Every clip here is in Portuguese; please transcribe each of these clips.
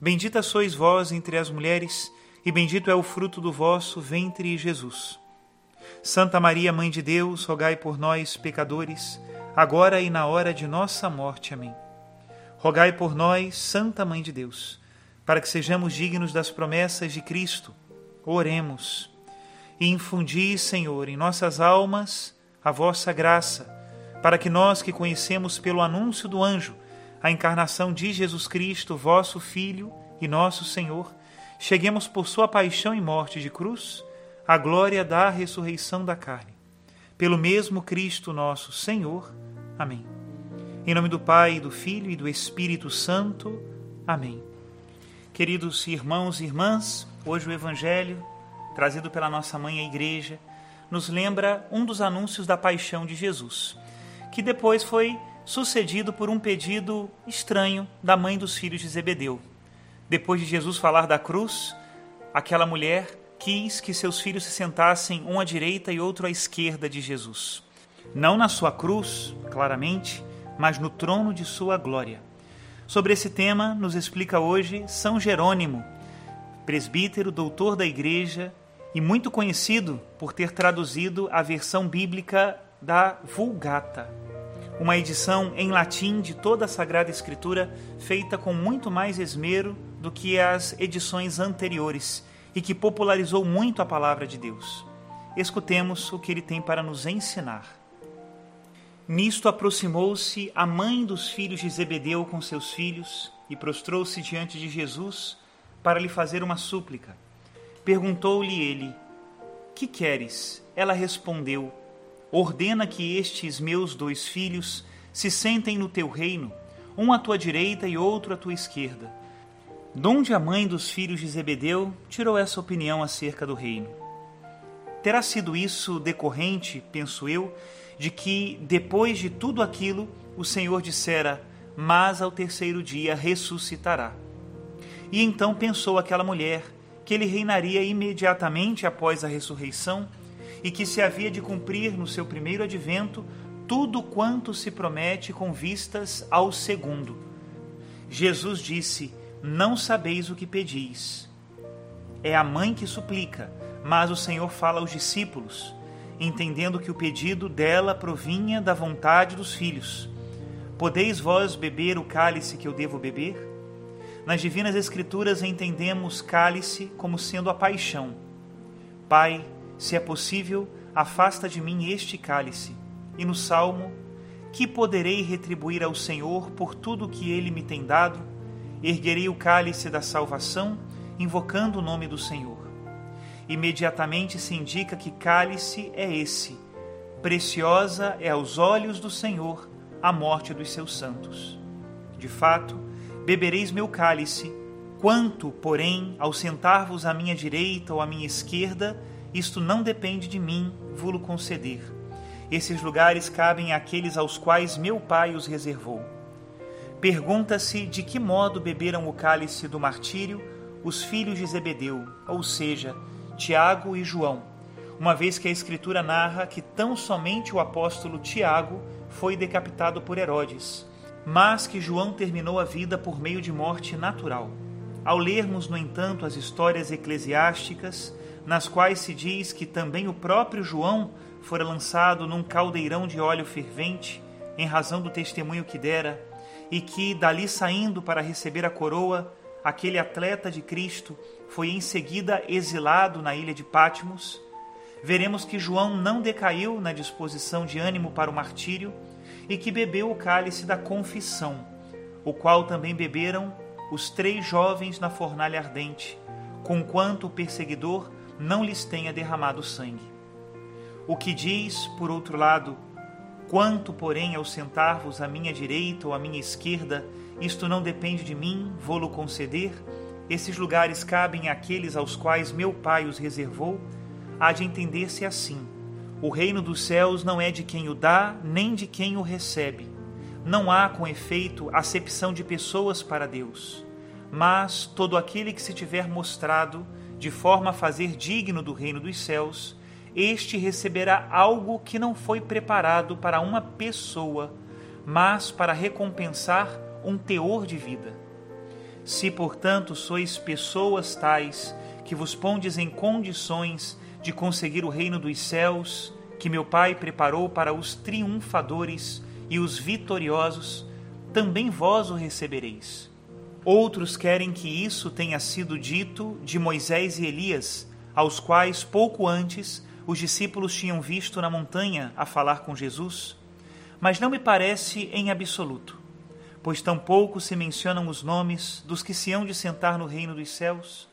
Bendita sois vós entre as mulheres, e bendito é o fruto do vosso ventre, Jesus. Santa Maria, Mãe de Deus, rogai por nós, pecadores, agora e na hora de nossa morte. Amém. Rogai por nós, Santa Mãe de Deus, para que sejamos dignos das promessas de Cristo. Oremos. E infundi, Senhor, em nossas almas a vossa graça, para que nós que conhecemos pelo anúncio do anjo, a encarnação de Jesus Cristo, vosso Filho e nosso Senhor, cheguemos por sua paixão e morte de cruz à glória da ressurreição da carne. Pelo mesmo Cristo nosso Senhor. Amém. Em nome do Pai, do Filho e do Espírito Santo. Amém. Queridos irmãos e irmãs, hoje o Evangelho, trazido pela nossa mãe a Igreja, nos lembra um dos anúncios da paixão de Jesus, que depois foi sucedido por um pedido estranho da mãe dos filhos de Zebedeu. Depois de Jesus falar da cruz, aquela mulher quis que seus filhos se sentassem um à direita e outro à esquerda de Jesus. Não na sua cruz, claramente, mas no trono de sua glória. Sobre esse tema nos explica hoje São Jerônimo, presbítero, doutor da Igreja e muito conhecido por ter traduzido a versão bíblica da Vulgata uma edição em latim de toda a Sagrada Escritura, feita com muito mais esmero do que as edições anteriores e que popularizou muito a palavra de Deus. Escutemos o que ele tem para nos ensinar. Nisto aproximou-se a mãe dos filhos de Zebedeu com seus filhos e prostrou-se diante de Jesus para lhe fazer uma súplica. Perguntou-lhe ele: Que queres? Ela respondeu: ordena que estes meus dois filhos se sentem no teu reino, um à tua direita e outro à tua esquerda. Donde a mãe dos filhos de Zebedeu tirou essa opinião acerca do reino? Terá sido isso decorrente, penso eu, de que, depois de tudo aquilo, o Senhor dissera: Mas ao terceiro dia ressuscitará. E então pensou aquela mulher que ele reinaria imediatamente após a ressurreição e que se havia de cumprir no seu primeiro advento tudo quanto se promete com vistas ao segundo. Jesus disse: Não sabeis o que pedis. É a mãe que suplica, mas o Senhor fala aos discípulos, entendendo que o pedido dela provinha da vontade dos filhos. Podeis vós beber o cálice que eu devo beber? Nas divinas Escrituras entendemos cálice como sendo a paixão. Pai, se é possível, afasta de mim este cálice. E no salmo, que poderei retribuir ao Senhor por tudo que ele me tem dado? Erguerei o cálice da salvação, invocando o nome do Senhor. Imediatamente se indica que cálice é esse. Preciosa é aos olhos do Senhor a morte dos seus santos. De fato, bebereis meu cálice, quanto, porém, ao sentar-vos à minha direita ou à minha esquerda, isto não depende de mim vou-lo conceder. Esses lugares cabem àqueles aos quais meu Pai os reservou. Pergunta-se de que modo beberam o cálice do martírio os filhos de Zebedeu, ou seja, Tiago e João, uma vez que a Escritura narra que tão somente o apóstolo Tiago foi decapitado por Herodes, mas que João terminou a vida por meio de morte natural. Ao lermos, no entanto, as histórias eclesiásticas, nas quais se diz que também o próprio João fora lançado num caldeirão de óleo fervente, em razão do testemunho que dera, e que, dali saindo para receber a coroa, aquele atleta de Cristo, foi em seguida exilado na ilha de Pátimos, veremos que João não decaiu na disposição de ânimo para o martírio e que bebeu o cálice da confissão, o qual também beberam os três jovens na fornalha ardente, conquanto o perseguidor não lhes tenha derramado sangue. O que diz, por outro lado, quanto, porém, ao sentar-vos à minha direita ou à minha esquerda, isto não depende de mim, vou-lo conceder, esses lugares cabem àqueles aos quais meu Pai os reservou, há de entender-se assim. O reino dos céus não é de quem o dá, nem de quem o recebe. Não há, com efeito, acepção de pessoas para Deus. Mas todo aquele que se tiver mostrado, de forma a fazer digno do reino dos céus, este receberá algo que não foi preparado para uma pessoa, mas para recompensar um teor de vida. Se, portanto, sois pessoas tais que vos pondes em condições de conseguir o reino dos céus, que meu Pai preparou para os triunfadores e os vitoriosos, também vós o recebereis. Outros querem que isso tenha sido dito de Moisés e Elias, aos quais pouco antes os discípulos tinham visto na montanha a falar com Jesus, mas não me parece em absoluto, pois tampouco se mencionam os nomes dos que se hão de sentar no reino dos céus,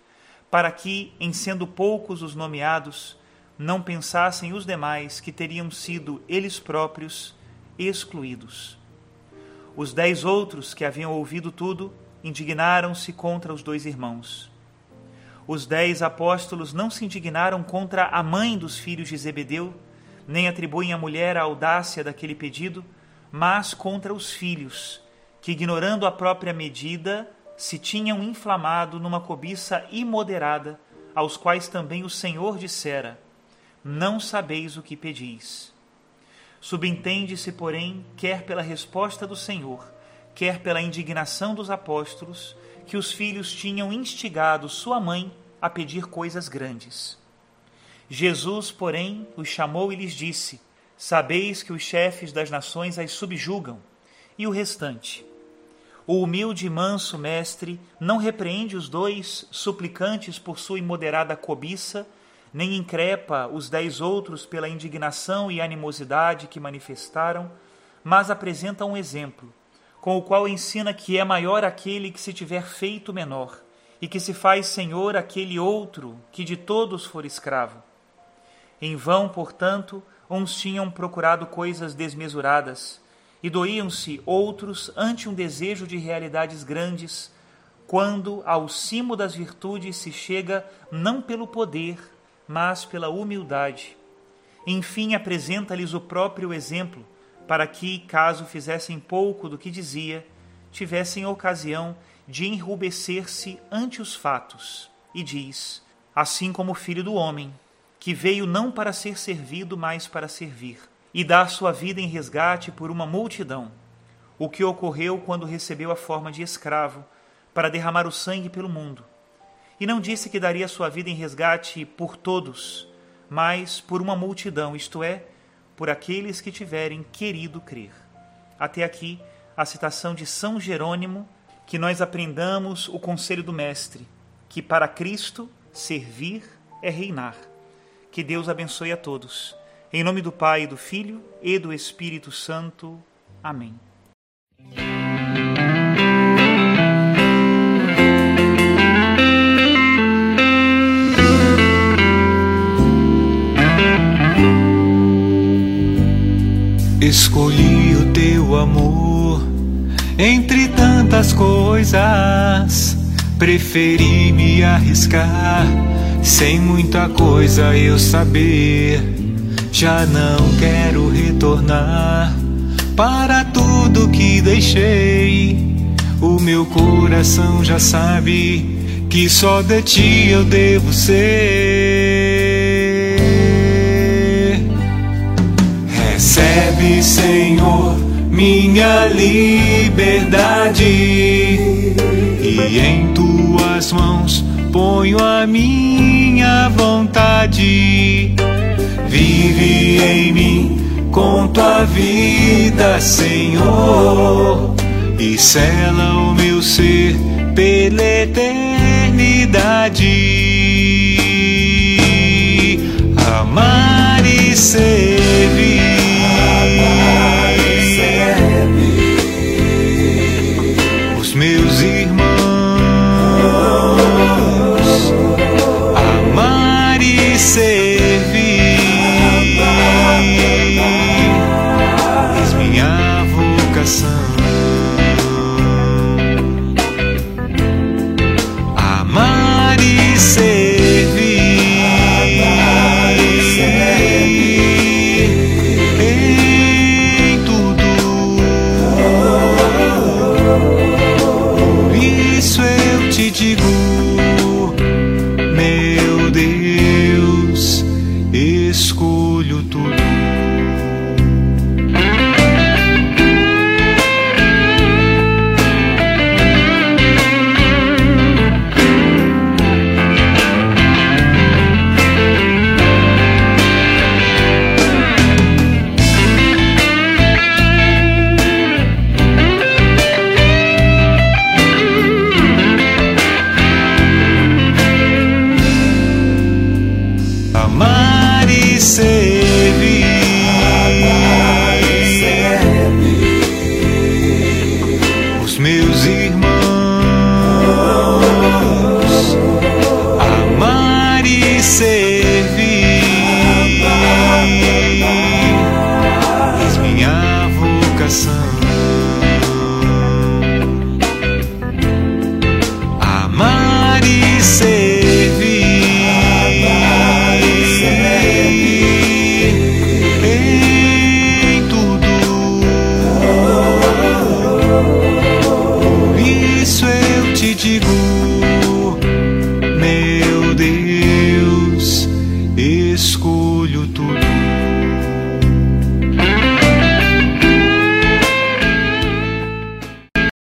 para que, em sendo poucos os nomeados, não pensassem os demais que teriam sido eles próprios excluídos. Os dez outros que haviam ouvido tudo indignaram-se contra os dois irmãos. Os dez apóstolos não se indignaram contra a mãe dos filhos de Zebedeu, nem atribuem à mulher a audácia daquele pedido, mas contra os filhos, que, ignorando a própria medida, se tinham inflamado numa cobiça imoderada, aos quais também o Senhor dissera: Não sabeis o que pedis. Subentende-se, porém, quer pela resposta do Senhor, quer pela indignação dos apóstolos, que os filhos tinham instigado sua mãe a pedir coisas grandes. Jesus, porém, os chamou e lhes disse: Sabeis que os chefes das nações as subjugam, e o restante. O humilde e manso mestre não repreende os dois suplicantes por sua imoderada cobiça, nem increpa os dez outros pela indignação e animosidade que manifestaram, mas apresenta um exemplo com o qual ensina que é maior aquele que se tiver feito menor, e que se faz senhor aquele outro que de todos for escravo. Em vão, portanto, uns tinham procurado coisas desmesuradas, e doíam-se outros ante um desejo de realidades grandes, quando ao cimo das virtudes se chega não pelo poder, mas pela humildade. Enfim, apresenta-lhes o próprio exemplo, para que, caso fizessem pouco do que dizia, tivessem ocasião de enrubescer-se ante os fatos. E diz: Assim como o Filho do Homem, que veio não para ser servido, mas para servir, e dar sua vida em resgate por uma multidão. O que ocorreu quando recebeu a forma de escravo, para derramar o sangue pelo mundo. E não disse que daria sua vida em resgate por todos, mas por uma multidão, isto é, por aqueles que tiverem querido crer. Até aqui a citação de São Jerônimo, que nós aprendamos o conselho do Mestre, que para Cristo servir é reinar. Que Deus abençoe a todos. Em nome do Pai, do Filho e do Espírito Santo. Amém. Escolhi o teu amor entre tantas coisas. Preferi me arriscar sem muita coisa eu saber. Já não quero retornar para tudo que deixei. O meu coração já sabe que só de ti eu devo ser. Recebe, Senhor, minha liberdade e em tuas mãos ponho a minha vontade. Vive em mim com tua vida, Senhor, e sela o meu ser pela eternidade. Amar e servir. Amar